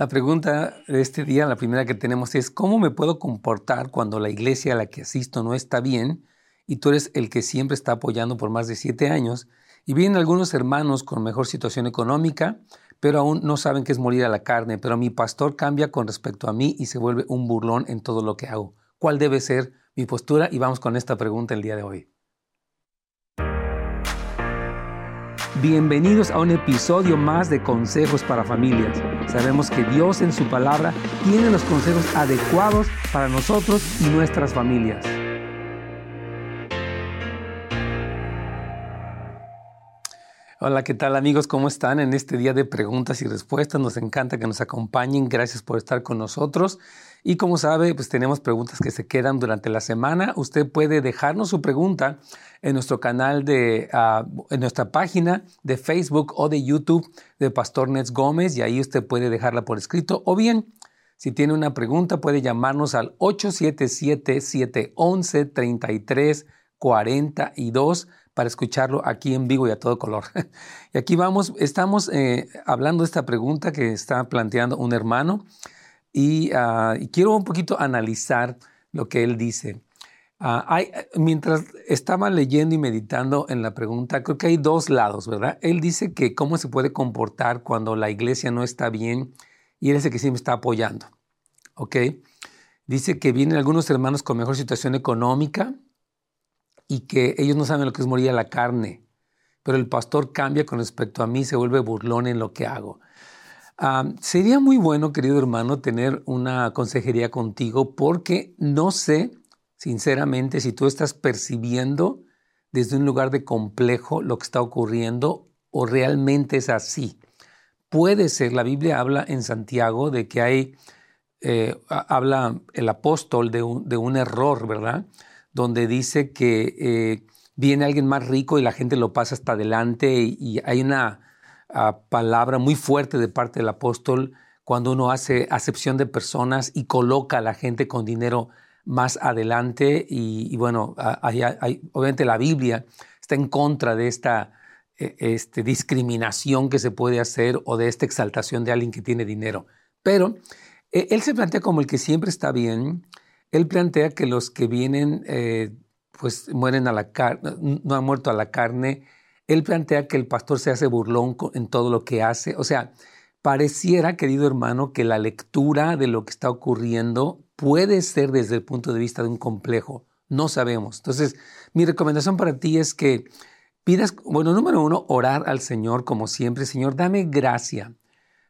La pregunta de este día, la primera que tenemos es, ¿cómo me puedo comportar cuando la iglesia a la que asisto no está bien y tú eres el que siempre está apoyando por más de siete años? Y vienen algunos hermanos con mejor situación económica, pero aún no saben qué es morir a la carne, pero mi pastor cambia con respecto a mí y se vuelve un burlón en todo lo que hago. ¿Cuál debe ser mi postura? Y vamos con esta pregunta el día de hoy. Bienvenidos a un episodio más de Consejos para Familias. Sabemos que Dios en su palabra tiene los consejos adecuados para nosotros y nuestras familias. Hola, ¿qué tal amigos? ¿Cómo están en este día de preguntas y respuestas? Nos encanta que nos acompañen. Gracias por estar con nosotros. Y como sabe, pues tenemos preguntas que se quedan durante la semana. Usted puede dejarnos su pregunta en nuestro canal de, ah, en nuestra página de Facebook o de YouTube de Pastor Nets Gómez y ahí usted puede dejarla por escrito o bien, si tiene una pregunta, puede llamarnos al 877-711-3342 para escucharlo aquí en vivo y a todo color. y aquí vamos, estamos eh, hablando de esta pregunta que está planteando un hermano. Ah, y, quiero un poquito analizar lo que él dice. Ah, mientras estaba leyendo y meditando en la pregunta, creo que hay dos lados, ¿verdad? Él dice que cómo se puede comportar cuando la iglesia no está bien y él es el que siempre está apoyando, ¿ok? Dice que vienen algunos hermanos con mejor situación económica y que ellos no saben lo que es morir a la carne, pero el pastor cambia con respecto a mí, se vuelve burlón en lo que hago sería muy bueno, querido hermano, tener una consejería contigo porque no sé, sinceramente, si tú estás percibiendo desde un lugar de complejo lo que está ocurriendo o realmente es así. Puede ser, la Biblia habla en Santiago de que hay, eh, habla el apóstol de un, error, ¿verdad? Donde dice que eh, viene alguien más rico y la gente lo pasa hasta adelante y hay una palabra muy fuerte de parte del apóstol cuando uno hace acepción de personas y coloca a la gente con dinero más adelante. Y, bueno, obviamente la Biblia está en contra de esta e, este, discriminación que se puede hacer o de esta exaltación de alguien que tiene dinero. Pero e, él se plantea como el que siempre está bien. Él plantea que los que vienen, eh, pues mueren a la carne, no han muerto a la carne, él plantea que el pastor se hace burlón en todo lo que hace. O sea, pareciera, querido hermano, que la lectura de lo que está ocurriendo puede ser desde el punto de vista de un complejo. No sabemos. Entonces, mi recomendación para ti es que pidas, bueno, número uno, orar al Señor como siempre. Señor, dame gracia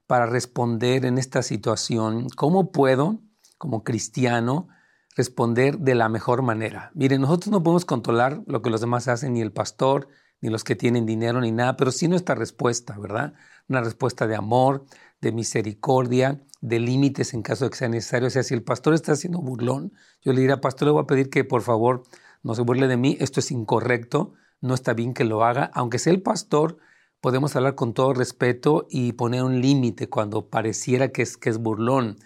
para responder en esta situación. ¿Cómo puedo, como cristiano, responder de la mejor manera? Miren, nosotros no podemos controlar lo que los demás hacen, ni el pastor, ni los que tienen dinero, ni nada, pero sí nuestra respuesta, ¿verdad? Una respuesta de amor, de misericordia, de límites en caso de que sea necesario. O sea, si el pastor está haciendo burlón, yo le diría, pastor, le voy a pedir que por favor no se burle de mí, esto es incorrecto, no está bien que lo haga. Aunque sea el pastor, podemos hablar con todo respeto y poner un límite cuando pareciera que es, que es burlón.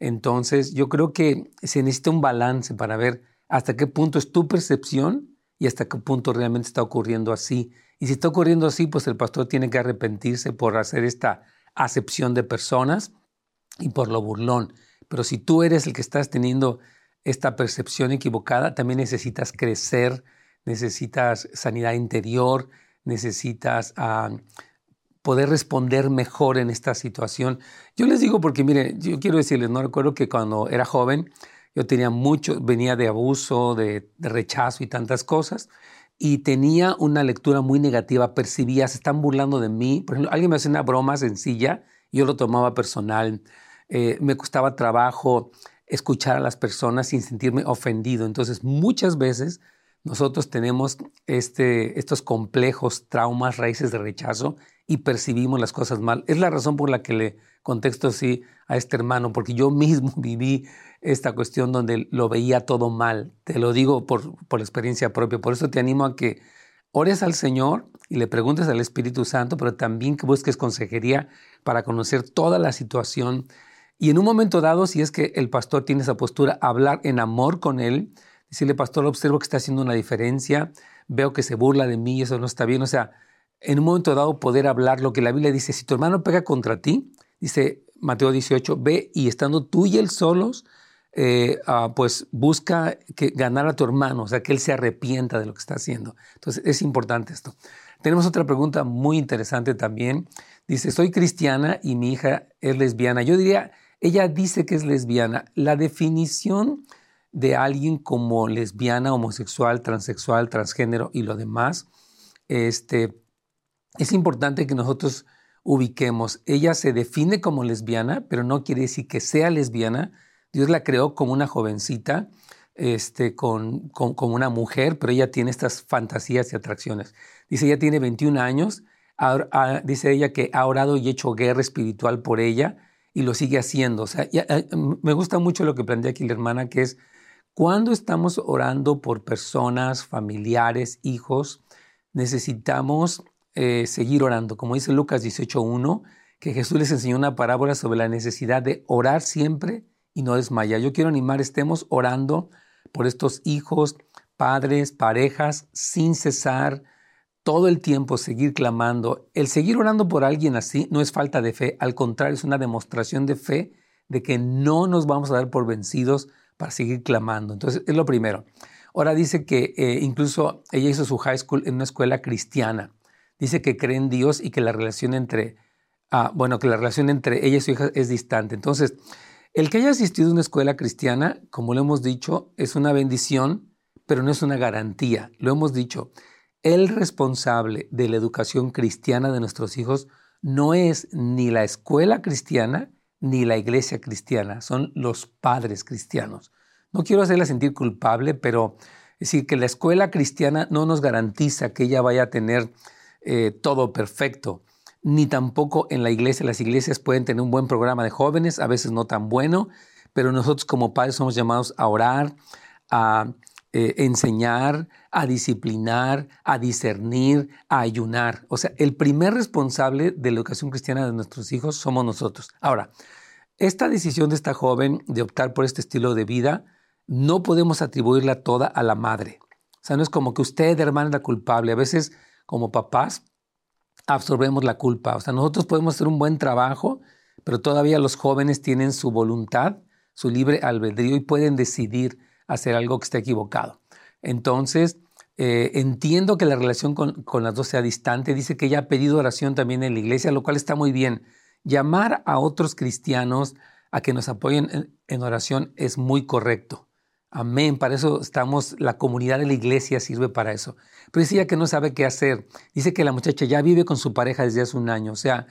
Entonces, yo creo que se necesita un balance para ver hasta qué punto es tu percepción y hasta qué punto realmente está ocurriendo así. Y si está ocurriendo así, pues el pastor tiene que arrepentirse por hacer esta acepción de personas y por lo burlón. Pero si tú eres el que estás teniendo esta percepción equivocada, también necesitas crecer, necesitas sanidad interior, necesitas ah, poder responder mejor en esta situación. Yo les digo porque, mire, yo quiero decirles, no recuerdo que cuando era joven, yo tenía mucho, venía de abuso, de, rechazo y tantas cosas, y tenía una lectura muy negativa, percibía, se están burlando de mí. Por ejemplo, alguien me hacía una broma sencilla, yo lo tomaba personal, eh, me costaba trabajo escuchar a las personas sin sentirme ofendido. Entonces, muchas veces nosotros tenemos este, estos complejos, traumas, raíces de rechazo y percibimos las cosas mal. Es la razón por la que le contesto así a este hermano, porque yo mismo viví esta cuestión donde lo veía todo mal. Te lo digo por, por experiencia propia. Por eso te animo a que ores al Señor y le preguntes al Espíritu Santo, pero también que busques consejería para conocer toda la situación. Y en un momento dado, si es que el pastor tiene esa postura, hablar en amor con él, decirle, pastor, observo que está haciendo una diferencia, veo que se burla de mí eso no está bien. O sea, en un momento dado poder hablar lo que la Biblia dice, si tu hermano pega contra ti, dice, Mateo 18, ve y estando tú y él solos, eh, ah, pues busca que, ganar a tu hermano, o sea, que él se arrepienta de lo que está haciendo. Entonces, es importante esto. Tenemos otra pregunta muy interesante también. Dice, soy cristiana y mi hija es lesbiana. Yo diría, ella dice que es lesbiana. La definición de alguien como lesbiana, homosexual, transexual, transgénero y lo demás, este, es importante que nosotros ubiquemos. Ella se define como lesbiana, pero no quiere decir que sea lesbiana. Dios la creó como una jovencita, este, con, con, una mujer, pero ella tiene estas fantasías y atracciones. Dice, ella tiene 21 años, dice ella que ha orado y hecho guerra espiritual por ella y lo sigue haciendo. O sea, eh, me gusta mucho lo que plantea aquí la hermana, que es cuando estamos orando por personas, familiares, hijos, necesitamos eh, seguir orando. Como dice Lucas 18.1, que Jesús les enseñó una parábola sobre la necesidad de orar siempre y no desmayar. Yo quiero animar, estemos orando por estos hijos, padres, parejas, sin cesar, todo el tiempo seguir clamando. El seguir orando por alguien así no es falta de fe, al contrario, es una demostración de fe de que no nos vamos a dar por vencidos para seguir clamando. Entonces, es lo primero. Ahora dice que eh, incluso ella hizo su high school en una escuela cristiana. Dice que cree en Dios y que la relación entre, ah, bueno, que la relación entre ella y su hija es distante. Entonces, el que haya asistido a una escuela cristiana, como lo hemos dicho, es una bendición, pero no es una garantía. Lo hemos dicho, el responsable de la educación cristiana de nuestros hijos no es ni la escuela cristiana ni la iglesia cristiana, son los padres cristianos. No quiero hacerla sentir culpable, pero decir, que la escuela cristiana no nos garantiza que ella vaya a tener eh, todo perfecto, ni tampoco en la iglesia. Las iglesias pueden tener un buen programa de jóvenes, a veces no tan bueno, pero nosotros como padres somos llamados a orar, a eh, enseñar, a disciplinar, a discernir, a ayunar. O sea, el primer responsable de la educación cristiana de nuestros hijos somos nosotros. Ahora, esta decisión de esta joven de optar por este estilo de vida, no podemos atribuirla toda a la madre. O sea, no es como que usted, hermana, es la culpable. A veces, como papás, absorbemos la culpa. O sea, nosotros podemos hacer un buen trabajo, pero todavía los jóvenes tienen su voluntad, su libre albedrío y pueden decidir hacer algo que esté equivocado. Entonces, eh, entiendo que la relación con, las dos sea distante. Dice que ella ha pedido oración también en la iglesia, lo cual está muy bien. Llamar a otros cristianos a que nos apoyen en, oración es muy correcto. Amén. Para eso estamos, la comunidad de la iglesia sirve para eso. Pero dice ella que no sabe qué hacer. Dice que la muchacha ya vive con su pareja desde hace un año. O sea,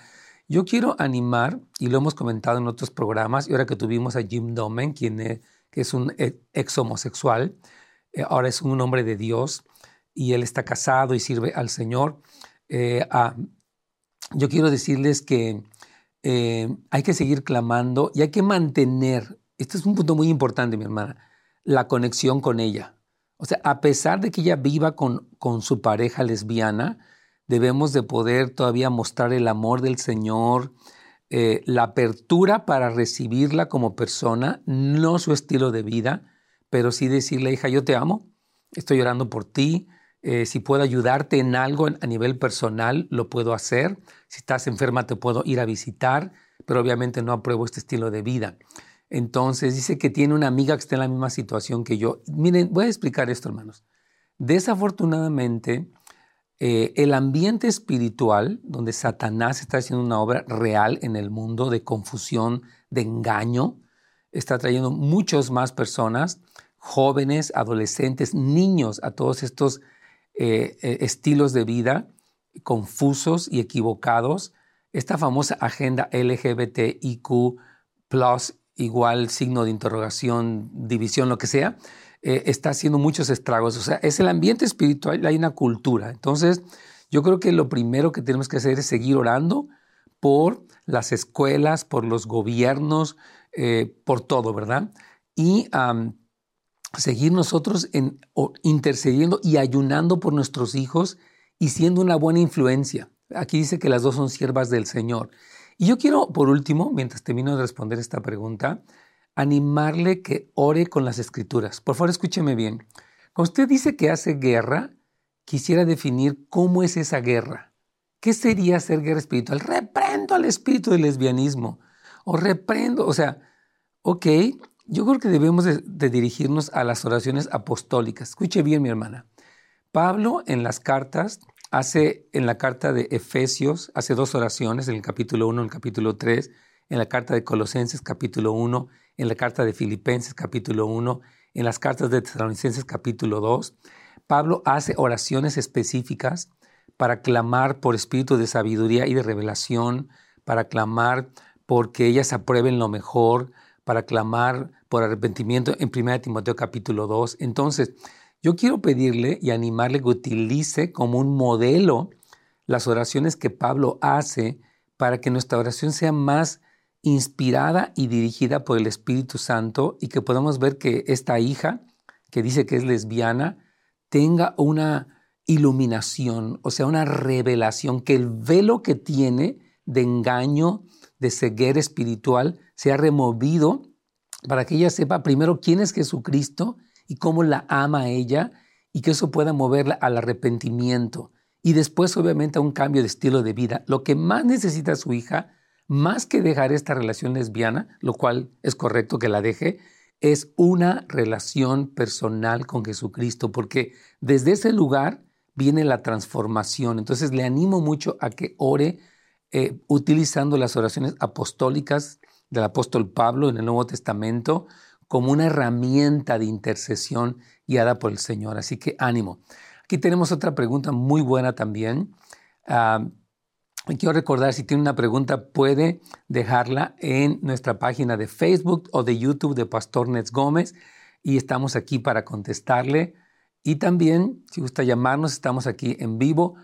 yo quiero animar, y lo hemos comentado en otros programas, y ahora que tuvimos a Jim Domen, quien es que es un e, ex homosexual, eh, ahora es un hombre de Dios y él está casado y sirve al Señor. Eh, ah, yo quiero decirles que eh, hay que seguir clamando y hay que mantener, este es un punto muy importante, mi hermana, la conexión con ella. O sea, a pesar de que ella viva con, con su pareja lesbiana, debemos de poder todavía mostrar el amor del Señor, eh, la apertura para recibirla como persona, no su estilo de vida, pero sí decirle, hija, yo te amo, estoy orando por ti, eh, si puedo ayudarte en algo a nivel personal, lo puedo hacer, si estás enferma te puedo ir a visitar, pero obviamente no apruebo este estilo de vida. Entonces dice que tiene una amiga que está en la misma situación que yo. Miren, voy a explicar esto, hermanos. Desafortunadamente, eh, el ambiente espiritual, donde Satanás está haciendo una obra real en el mundo de confusión, de engaño, está trayendo muchas más personas, jóvenes, adolescentes, niños, a todos estos eh, eh, estilos de vida confusos y equivocados. Esta famosa agenda LGBTIQ, igual signo de interrogación, división, lo que sea, eh, está haciendo muchos estragos. O sea, es el ambiente espiritual, hay una cultura. Entonces, yo creo que lo primero que tenemos que hacer es seguir orando por las escuelas, por los gobiernos, eh, por todo, ¿verdad? Y seguir nosotros en, intercediendo y ayunando por nuestros hijos y siendo una buena influencia. Aquí dice que las dos son siervas del Señor. Y yo quiero, por último, mientras termino de responder esta pregunta, animarle que ore con las escrituras. Por favor, escúcheme bien. Cuando usted dice que hace guerra, quisiera definir cómo es esa guerra. ¿Qué sería hacer guerra espiritual? Reprendo al espíritu del lesbianismo. o reprendo. O sea, ok, yo creo que debemos de, dirigirnos a las oraciones apostólicas. Escuche bien, mi hermana. Pablo en las cartas hace, en la carta de Efesios, hace dos oraciones, en el capítulo 1, en el capítulo 3, en la carta de Colosenses, capítulo 1, en la carta de Filipenses, capítulo 1, en las cartas de Tesalonicenses, capítulo 2. Pablo hace oraciones específicas para clamar por espíritu de sabiduría y de revelación, para clamar porque ellas aprueben lo mejor, para clamar por arrepentimiento en 1 Timoteo capítulo 2. Entonces, yo quiero pedirle y animarle que utilice como un modelo las oraciones que Pablo hace para que nuestra oración sea más inspirada y dirigida por el Espíritu Santo y que podamos ver que esta hija, que dice que es lesbiana, tenga una iluminación, o sea, una revelación, que el velo que tiene de engaño, de ceguera espiritual, sea removido para que ella sepa primero quién es Jesucristo y cómo la ama a ella y que eso pueda moverla al arrepentimiento y después obviamente a un cambio de estilo de vida. Lo que más necesita su hija, más que dejar esta relación lesbiana, lo cual es correcto que la deje, es una relación personal con Jesucristo, porque desde ese lugar viene la transformación. Entonces le animo mucho a que ore eh, utilizando las oraciones apostólicas del apóstol Pablo en el Nuevo Testamento como una herramienta de intercesión guiada por el Señor. Así que ánimo. Aquí tenemos otra pregunta muy buena también. Ah, quiero recordar, si tiene una pregunta, puede dejarla en nuestra página de Facebook o de YouTube de Pastor Nets Gómez y estamos aquí para contestarle. Y también, si gusta llamarnos, estamos aquí en vivo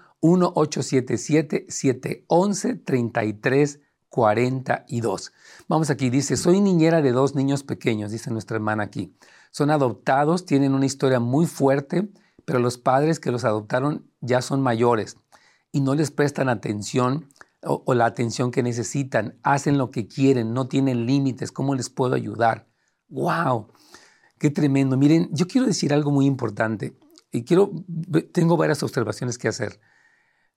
1-877-711-3342. Vamos aquí, dice, soy niñera de dos niños pequeños, dice nuestra hermana aquí. Son adoptados, tienen una historia muy fuerte, pero los padres que los adoptaron ya son mayores y no les prestan atención o, o la atención que necesitan. Hacen lo que quieren, no tienen límites. ¿Cómo les puedo ayudar? ¡Wow! ¡Qué tremendo! Miren, yo quiero decir algo muy importante y quiero, tengo varias observaciones que hacer.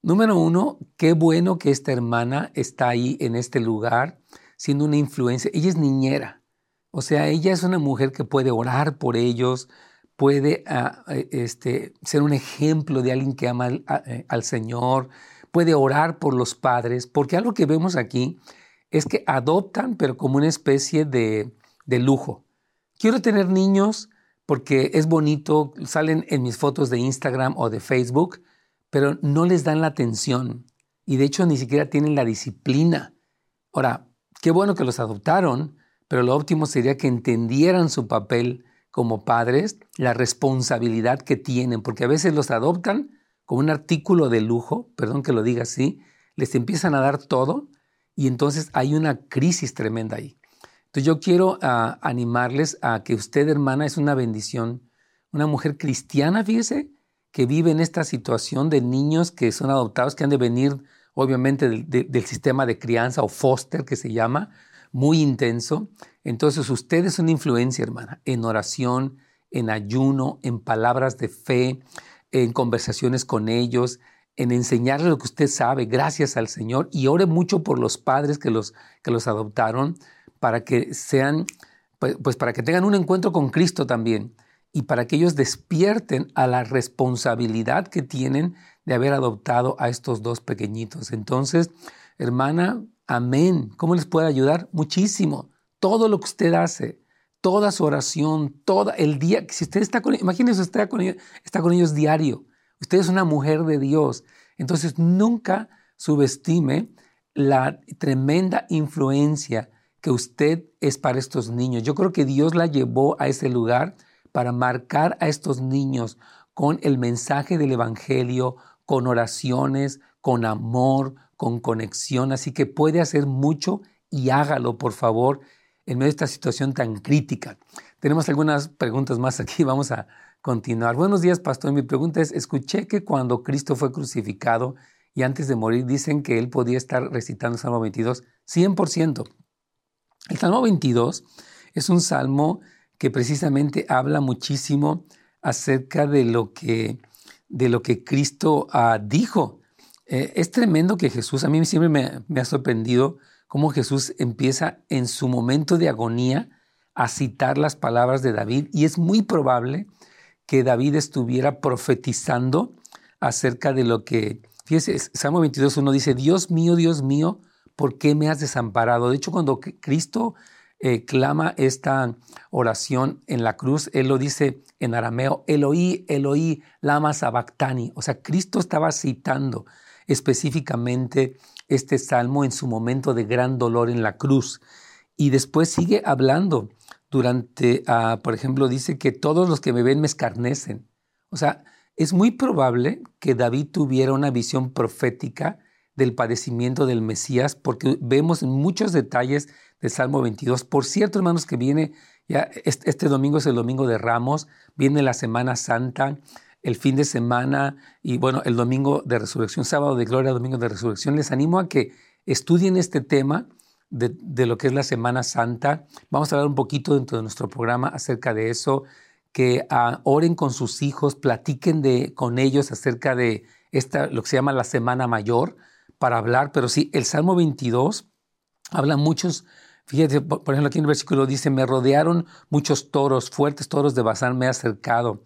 Número uno, qué bueno que esta hermana está ahí en este lugar siendo una influencia. Ella es niñera, o sea, ella es una mujer que puede orar por ellos, puede ah, eh, este, ser un ejemplo de alguien que ama eh, al, Señor, puede orar por los padres, porque algo que vemos aquí es que adoptan, pero como una especie de, de lujo. Quiero tener niños porque es bonito, salen en mis fotos de Instagram o de Facebook, pero no les dan la atención y de hecho ni siquiera tienen la disciplina. Ahora, qué bueno que los adoptaron, pero lo óptimo sería que entendieran su papel como padres, la responsabilidad que tienen, porque a veces los adoptan como un artículo de lujo, perdón que lo diga así, les empiezan a dar todo y entonces hay una crisis tremenda ahí. Entonces yo quiero ah, animarles a que usted, hermana, es una bendición, una mujer cristiana, fíjese, que vive en esta situación de niños que son adoptados, que han de venir obviamente del, sistema de crianza o foster que se llama, muy intenso. Entonces usted es una influencia, hermana, en oración, en ayuno, en palabras de fe, en conversaciones con ellos, en enseñarles lo que usted sabe, gracias al Señor, y ore mucho por los padres que los, que los adoptaron, para que sean, pues, pues para que tengan un encuentro con Cristo también y para que ellos despierten a la responsabilidad que tienen de haber adoptado a estos dos pequeñitos. Entonces, hermana, amén. ¿Cómo les puede ayudar? Muchísimo. Todo lo que usted hace, toda su oración, todo el día, si usted está con imagínese usted está con, ellos, está con ellos diario. Usted es una mujer de Dios. Entonces, nunca subestime la tremenda influencia que usted es para estos niños. Yo creo que Dios la llevó a ese lugar para marcar a estos niños con el mensaje del Evangelio, con oraciones, con amor, con conexión. Así que puede hacer mucho y hágalo, por favor, en medio de esta situación tan crítica. Tenemos algunas preguntas más aquí, vamos a continuar. Buenos días, pastor. Mi pregunta es, escuché que cuando Cristo fue crucificado y antes de morir dicen que él podía estar recitando el Salmo 22 100%. El Salmo 22 es un salmo que precisamente habla muchísimo acerca de lo que, de lo que Cristo ah, dijo. Eh, es tremendo que Jesús, a mí siempre me, ha sorprendido cómo Jesús empieza en su momento de agonía a citar las palabras de David y es muy probable que David estuviera profetizando acerca de lo que, fíjese, Salmo 22.1 dice, Dios mío, Dios mío, ¿por qué me has desamparado? De hecho, cuando Cristo eh, clama esta oración en la cruz, él lo dice en arameo, Eloí, Eloí, lama sabactani. O sea, Cristo estaba citando específicamente este salmo en su momento de gran dolor en la cruz. Y después sigue hablando durante, ah, por ejemplo, dice que todos los que me ven me escarnecen. O sea, es muy probable que David tuviera una visión profética del padecimiento del Mesías, porque vemos muchos detalles del Salmo 22. Por cierto, hermanos, que viene, ya este domingo es el domingo de Ramos, viene la Semana Santa, el fin de semana y bueno, el domingo de resurrección, sábado de gloria, domingo de resurrección. Les animo a que estudien este tema de, lo que es la Semana Santa. Vamos a hablar un poquito dentro de nuestro programa acerca de eso, que ah, oren con sus hijos, platiquen de, con ellos acerca de esta, lo que se llama la Semana Mayor, para hablar, pero sí, el Salmo 22 habla muchos, fíjate, por ejemplo, aquí en el versículo dice, me rodearon muchos toros, fuertes toros de Bazán me ha acercado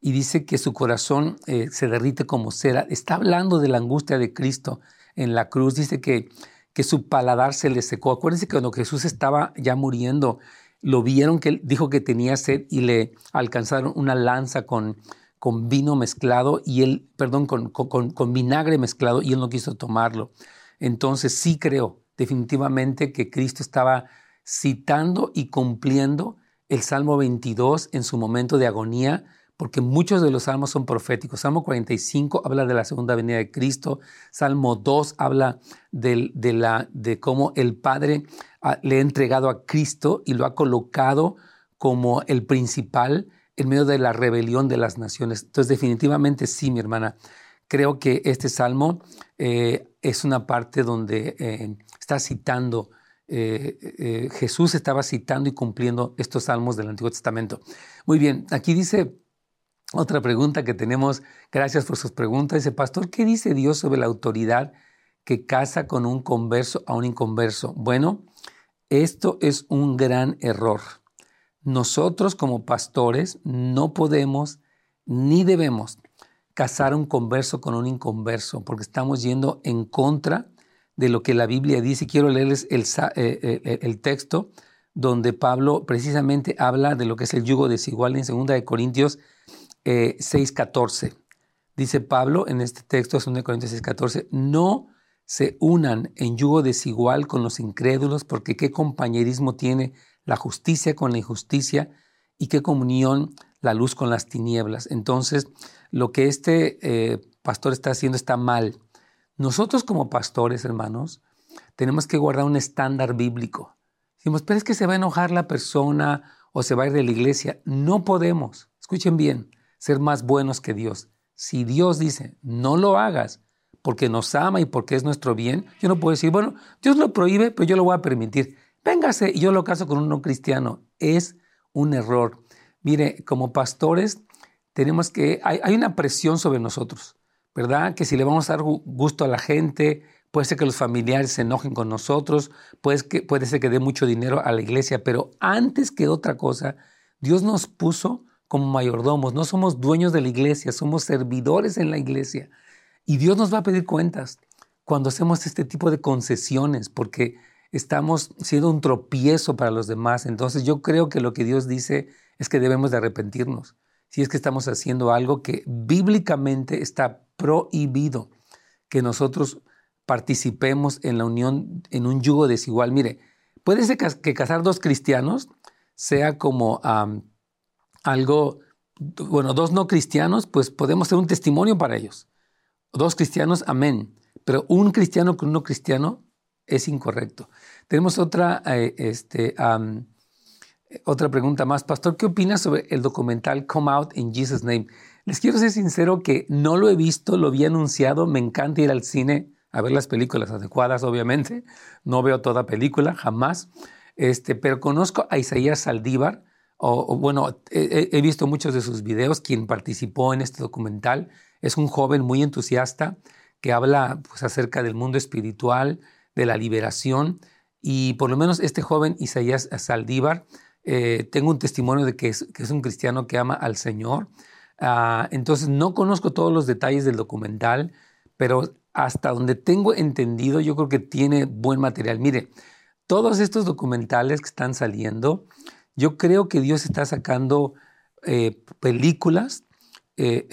y dice que su corazón eh, se derrite como cera. Está hablando de la angustia de Cristo en la cruz. Dice que, que su paladar se le secó. Acuérdense que cuando Jesús estaba ya muriendo, lo vieron que dijo que tenía sed y le alcanzaron una lanza con, con vino mezclado y él, perdón, con, con, vinagre mezclado y él no quiso tomarlo. Entonces sí creo definitivamente que Cristo estaba citando y cumpliendo el Salmo 22 en su momento de agonía porque muchos de los salmos son proféticos. Salmo 45 habla de la segunda venida de Cristo, Salmo 2 habla de, la, de cómo el Padre ah, le ha entregado a Cristo y lo ha colocado como el principal en medio de la rebelión de las naciones. Entonces, definitivamente sí, mi hermana. Creo que este salmo eh, es una parte donde eh, está citando, eh, Jesús estaba citando y cumpliendo estos salmos del Antiguo Testamento. Muy bien, aquí dice otra pregunta que tenemos, gracias por sus preguntas, dice, Pastor, ¿qué dice Dios sobre la autoridad que casa con un converso a un inconverso? Bueno, esto es un gran error. Nosotros como pastores no podemos ni debemos casar un converso con un inconverso, porque estamos yendo en contra de lo que la Biblia dice. Quiero leerles el, eh, eh, el texto donde Pablo precisamente habla de lo que es el yugo desigual en 2 de Corintios 6.14. Eh, Dice Pablo en este texto, 2 Corintios 6.14, no se unan en yugo desigual con los incrédulos, porque qué compañerismo tiene la justicia con la injusticia y qué comunión la luz con las tinieblas. Entonces, lo que este eh, pastor está haciendo está mal. Nosotros como pastores, hermanos, tenemos que guardar un estándar bíblico. Decimos, pero es que se va a enojar la persona o se va a ir de la iglesia. No podemos. Escuchen bien ser más buenos que Dios. Si Dios dice, no lo hagas porque nos ama y porque es nuestro bien, yo no puedo decir, bueno, Dios lo prohíbe, pero yo lo voy a permitir. Véngase yo lo caso con un no cristiano. Es un error. Mire, como pastores tenemos que, hay, hay una presión sobre nosotros, ¿verdad? Que si le vamos a dar gusto a la gente, puede ser que los familiares se enojen con nosotros, puede, que, puede ser que dé mucho dinero a la iglesia, pero antes que otra cosa, Dios nos puso como mayordomos, no somos dueños de la iglesia, somos servidores en la iglesia. Y Dios nos va a pedir cuentas cuando hacemos este tipo de concesiones, porque estamos siendo un tropiezo para los demás. Entonces yo creo que lo que Dios dice es que debemos de arrepentirnos. Si es que estamos haciendo algo que bíblicamente está prohibido, que nosotros participemos en la unión, en un yugo desigual. Mire, puede ser que casar dos cristianos sea como algo, bueno, dos no cristianos, pues podemos ser un testimonio para ellos. Dos cristianos, amén. Pero un cristiano con un no cristiano es incorrecto. Tenemos otra, eh, este, otra pregunta más. Pastor, ¿qué opinas sobre el documental Come Out in Jesus' Name? Les quiero ser sincero que no lo he visto, lo vi anunciado. Me encanta ir al cine a ver las películas adecuadas, obviamente. No veo toda película, jamás. Este, pero conozco a Isaías Saldívar, bueno, he, visto muchos de sus videos, quien participó en este documental es un joven muy entusiasta que habla pues, acerca del mundo espiritual, de la liberación. Y por lo menos este joven Isaías Saldívar, eh, tengo un testimonio de que es, que es, un cristiano que ama al Señor. Ah, entonces no conozco todos los detalles del documental, pero hasta donde tengo entendido, yo creo que tiene buen material. Mire, todos estos documentales que están saliendo, yo creo que Dios está sacando eh, películas eh,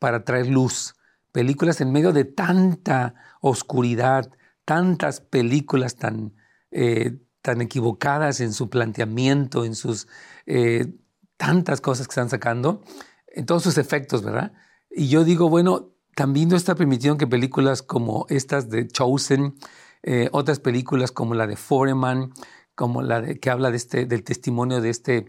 para traer luz, películas en medio de tanta oscuridad, tantas películas tan, eh, tan equivocadas en su planteamiento, en sus eh, tantas cosas que están sacando, en todos sus efectos, ¿verdad? Y yo digo, bueno, también no está permitido que películas como estas de Chosen, eh, otras películas como la de Foreman, como la de, que habla de este, del testimonio de este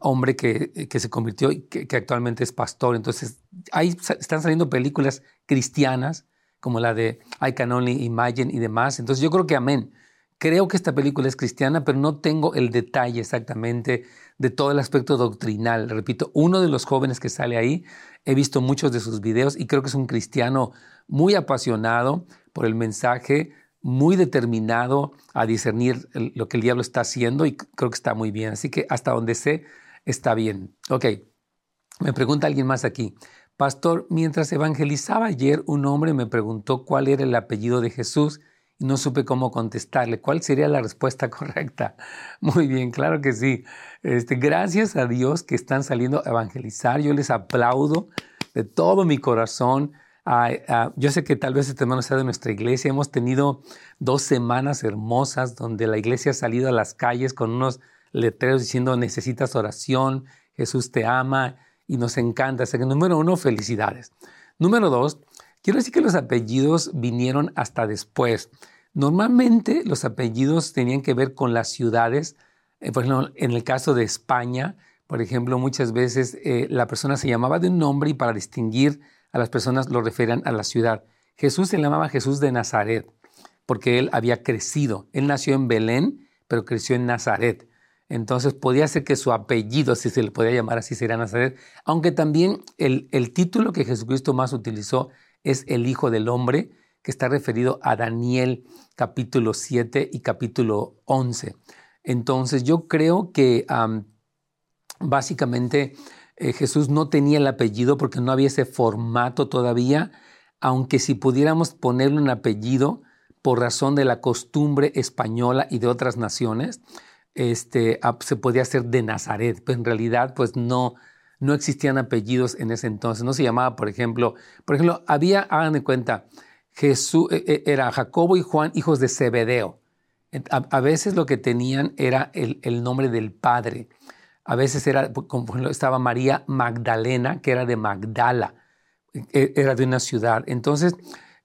hombre que, que se convirtió y que, que, actualmente es pastor. Entonces, ahí están saliendo películas cristianas como la de I Can Only Imagine y demás. Entonces, yo creo que amén. Creo que esta película es cristiana, pero no tengo el detalle exactamente de todo el aspecto doctrinal. Repito, uno de los jóvenes que sale ahí, he visto muchos de sus videos y creo que es un cristiano muy apasionado por el mensaje, muy determinado a discernir lo que el diablo está haciendo y creo que está muy bien. Así que hasta donde sé, está bien. Ok, me pregunta alguien más aquí. Pastor, mientras evangelizaba ayer, un hombre me preguntó cuál era el apellido de Jesús no supe cómo contestarle. ¿Cuál sería la respuesta correcta? Muy bien, claro que sí. Este, gracias a Dios que están saliendo a evangelizar. Yo les aplaudo de todo mi corazón. yo sé que tal vez este hermano sea de nuestra iglesia. Hemos tenido dos semanas hermosas donde la iglesia ha salido a las calles con unos letreros diciendo necesitas oración, Jesús te ama y nos encanta. Así que número uno, felicidades. Número dos, quiero decir que los apellidos vinieron hasta después. Normalmente los apellidos tenían que ver con las ciudades. Eh, por ejemplo, en el caso de España, por ejemplo, muchas veces eh, la persona se llamaba de un nombre y para distinguir a las personas lo referían a la ciudad. Jesús se llamaba Jesús de Nazaret porque él había crecido. Él nació en Belén, pero creció en Nazaret. Entonces podía ser que su apellido, si se le podía llamar así, sería Nazaret, aunque también el, título que Jesucristo más utilizó es el Hijo del Hombre, que está referido a Daniel capítulo 7 y capítulo 11. Entonces yo creo que básicamente eh, Jesús no tenía el apellido porque no había ese formato todavía, aunque si pudiéramos ponerle un apellido por razón de la costumbre española y de otras naciones, este, se podía hacer de Nazaret, pero en realidad pues no, no existían apellidos en ese entonces, no se llamaba, por ejemplo, por ejemplo, había, hagan cuenta, Jesús, eh, eh, era Jacobo y Juan, hijos de Zebedeo. A, veces lo que tenían era el, nombre del padre. A veces era, como estaba María Magdalena, que era de Magdala, e, era de una ciudad. Entonces,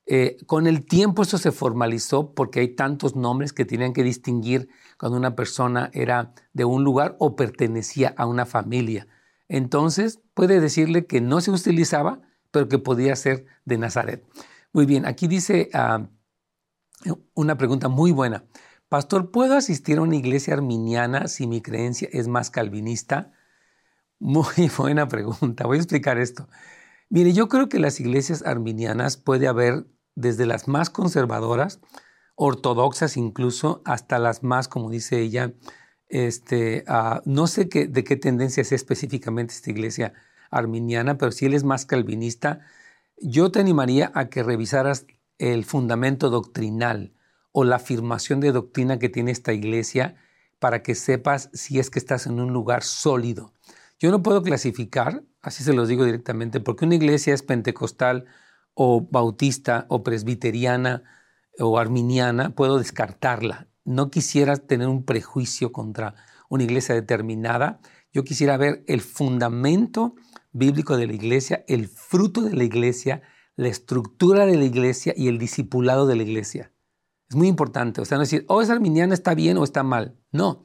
eh, con el tiempo esto se formalizó porque hay tantos nombres que tenían que distinguir cuando una persona era de un lugar o pertenecía a una familia. Entonces, puede decirle que no se utilizaba, pero que podía ser de Nazaret. Muy bien, aquí dice ah, una pregunta muy buena. Pastor, ¿puedo asistir a una iglesia arminiana si mi creencia es más calvinista? Muy buena pregunta. Voy a explicar esto. Mire, yo creo que las iglesias arminianas puede haber desde las más conservadoras, ortodoxas incluso, hasta las más, como dice ella, este, ah, no sé qué, de qué tendencia es específicamente esta iglesia arminiana, pero si él es más calvinista, yo te animaría a que revisaras el fundamento doctrinal o la afirmación de doctrina que tiene esta iglesia para que sepas si es que estás en un lugar sólido. Yo no puedo clasificar, así se los digo directamente, porque una iglesia es pentecostal o bautista o presbiteriana o arminiana, puedo descartarla. No quisiera tener un prejuicio contra una iglesia determinada. Yo quisiera ver el fundamento bíblico de la iglesia, el fruto de la iglesia, la estructura de la iglesia y el discipulado de la iglesia. Es muy importante. O sea, no decir, oh, esa arminiana está bien o está mal. No.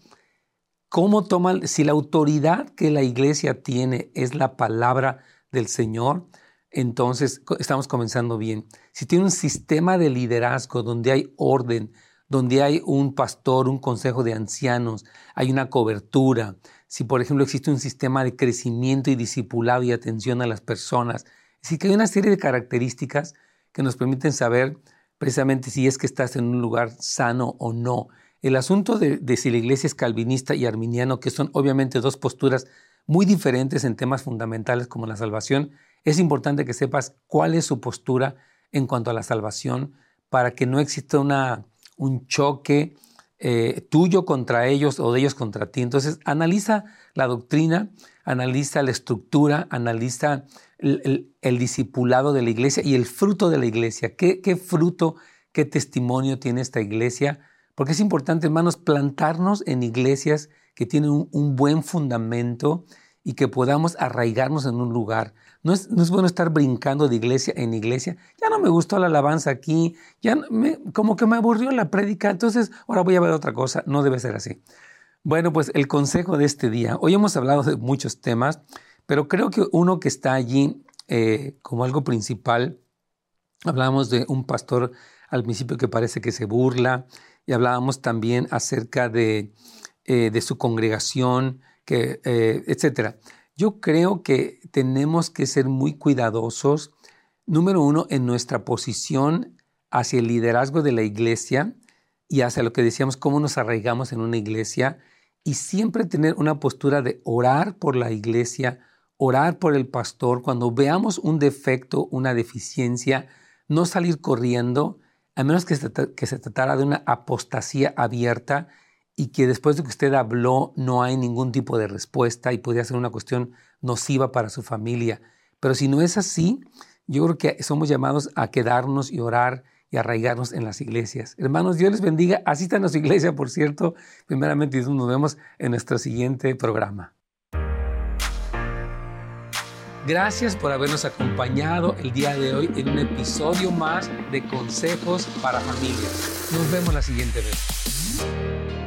¿Cómo toman, si la autoridad que la iglesia tiene es la palabra del Señor, entonces estamos comenzando bien. Si tiene un sistema de liderazgo donde hay orden, donde hay un pastor, un consejo de ancianos, hay una cobertura, si por ejemplo existe un sistema de crecimiento y discipulado y atención a las personas. Es decir, que hay una serie de características que nos permiten saber precisamente si es que estás en un lugar sano o no. el asunto de, de si la iglesia es calvinista y arminiano, que son obviamente dos posturas muy diferentes en temas fundamentales como la salvación, es importante que sepas cuál es su postura en cuanto a la salvación para que no exista una, un choque eh, tuyo contra ellos o de ellos contra ti. Entonces, analiza la doctrina, analiza la estructura, analiza el, discipulado de la iglesia y el fruto de la iglesia. ¿Qué, fruto, qué testimonio tiene esta iglesia? Porque es importante, hermanos, plantarnos en iglesias que tienen un buen fundamento y que podamos arraigarnos en un lugar. No es, bueno estar brincando de iglesia en iglesia. Ya no me gustó la alabanza aquí, ya como que me aburrió la prédica, entonces ahora voy a ver otra cosa. No debe ser así. Bueno, pues el consejo de este día. Hoy hemos hablado de muchos temas, pero creo que uno que está allí eh, como algo principal, hablábamos de un pastor al principio que parece que se burla y hablábamos también acerca de, eh, de su congregación, que, eh, etcétera. Yo creo que tenemos que ser muy cuidadosos, número uno, en nuestra posición hacia el liderazgo de la iglesia y hacia lo que decíamos, cómo nos arraigamos en una iglesia y siempre tener una postura de orar por la iglesia, orar por el pastor. Cuando veamos un defecto, una deficiencia, no salir corriendo, a menos que se, que se tratara de una apostasía abierta y que después de que usted habló no hay ningún tipo de respuesta y podría ser una cuestión nociva para su familia. Pero si no es así, yo creo que somos llamados a quedarnos y orar y arraigarnos en las iglesias. Hermanos, Dios les bendiga. Asistan a su iglesia, por cierto. Primeramente, nos vemos en nuestro siguiente programa. Gracias por habernos acompañado el día de hoy en un episodio más de Consejos para Familias. Nos vemos la siguiente vez.